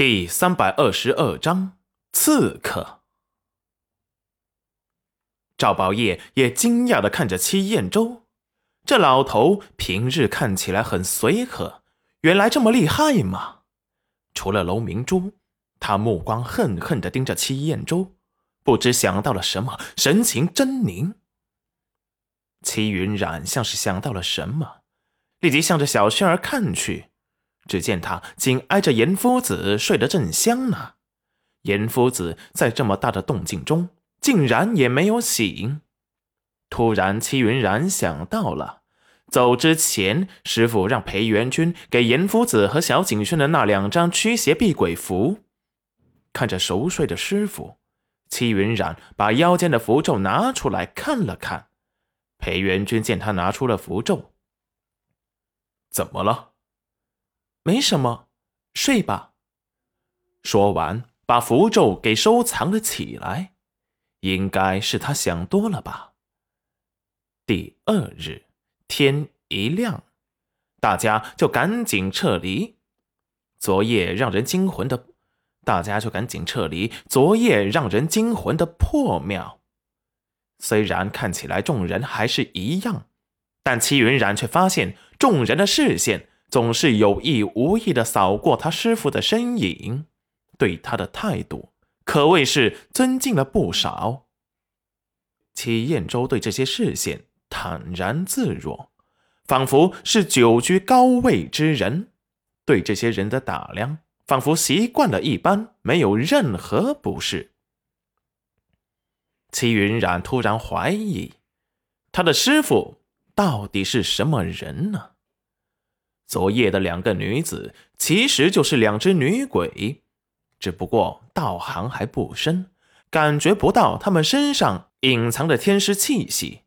第三百二十二章刺客。赵宝业也惊讶的看着戚彦周，这老头平日看起来很随和，原来这么厉害吗？除了楼明珠，他目光恨恨的盯着戚彦周，不知想到了什么，神情狰狞。戚云染像是想到了什么，立即向着小轩儿看去。只见他紧挨着严夫子睡得正香呢，严夫子在这么大的动静中竟然也没有醒。突然，戚云染想到了，走之前师傅让裴元君给严夫子和小景轩的那两张驱邪避鬼符。看着熟睡的师傅，戚云染把腰间的符咒拿出来看了看。裴元君见他拿出了符咒，怎么了？没什么，睡吧。说完，把符咒给收藏了起来。应该是他想多了吧。第二日天一亮，大家就赶紧撤离。昨夜让人惊魂的，大家就赶紧撤离。昨夜让人惊魂的破庙，虽然看起来众人还是一样，但戚云染却发现众人的视线。总是有意无意的扫过他师傅的身影，对他的态度可谓是尊敬了不少。齐彦周对这些视线坦然自若，仿佛是久居高位之人，对这些人的打量仿佛习惯了一般，没有任何不适。齐云染突然怀疑，他的师傅到底是什么人呢？昨夜的两个女子其实就是两只女鬼，只不过道行还不深，感觉不到她们身上隐藏的天师气息。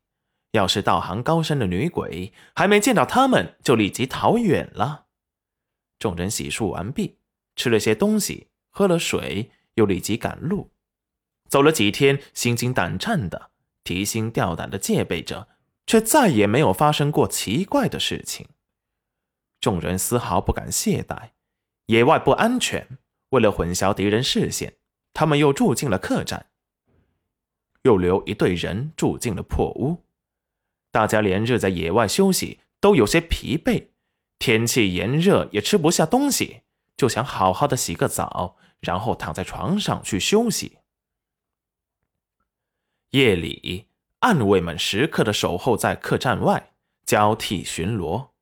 要是道行高深的女鬼，还没见到他们就立即逃远了。众人洗漱完毕，吃了些东西，喝了水，又立即赶路。走了几天，心惊胆战的，提心吊胆的戒备着，却再也没有发生过奇怪的事情。众人丝毫不敢懈怠，野外不安全。为了混淆敌人视线，他们又住进了客栈，又留一队人住进了破屋。大家连日在野外休息，都有些疲惫，天气炎热，也吃不下东西，就想好好的洗个澡，然后躺在床上去休息。夜里，暗卫们时刻的守候在客栈外，交替巡逻。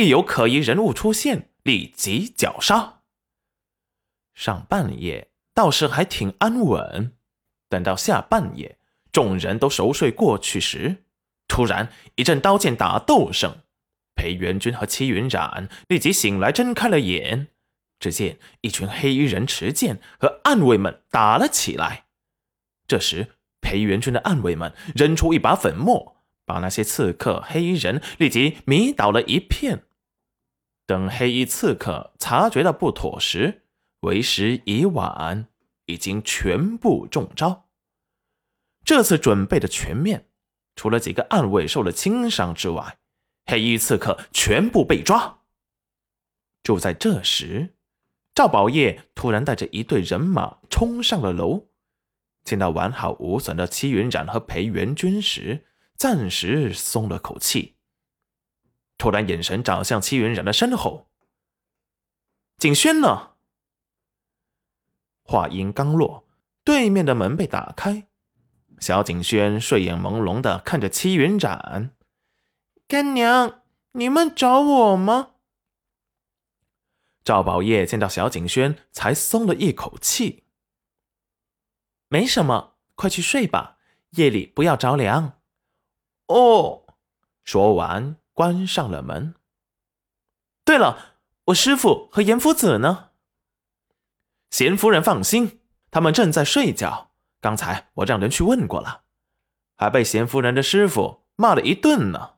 一有可疑人物出现，立即绞杀。上半夜倒是还挺安稳，等到下半夜，众人都熟睡过去时，突然一阵刀剑打斗声。裴元君和戚云染立即醒来，睁开了眼，只见一群黑衣人持剑和暗卫们打了起来。这时，裴元君的暗卫们扔出一把粉末，把那些刺客黑衣人立即迷倒了一片。等黑衣刺客察觉到不妥时，为时已晚，已经全部中招。这次准备的全面，除了几个暗卫受了轻伤之外，黑衣刺客全部被抓。就在这时，赵宝业突然带着一队人马冲上了楼，见到完好无损的戚云染和裴元军时，暂时松了口气。突然，眼神找向戚云染的身后。景轩呢？话音刚落，对面的门被打开，小景轩睡眼朦胧的看着戚云染：“干娘，你们找我吗？”赵宝业见到小景轩，才松了一口气：“没什么，快去睡吧，夜里不要着凉。”哦，说完。关上了门。对了，我师傅和严夫子呢？贤夫人放心，他们正在睡觉。刚才我让人去问过了，还被贤夫人的师傅骂了一顿呢。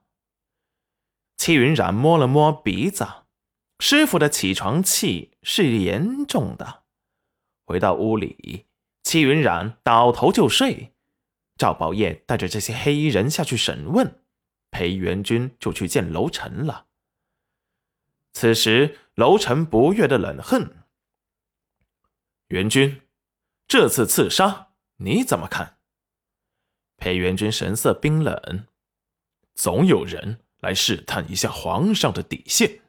戚云染摸了摸鼻子，师傅的起床气是严重的。回到屋里，戚云染倒头就睡。赵宝业带着这些黑衣人下去审问。裴元君就去见楼臣了。此时，楼臣不悦的冷哼：“元君，这次刺杀你怎么看？裴元君神色冰冷，总有人来试探一下皇上的底线。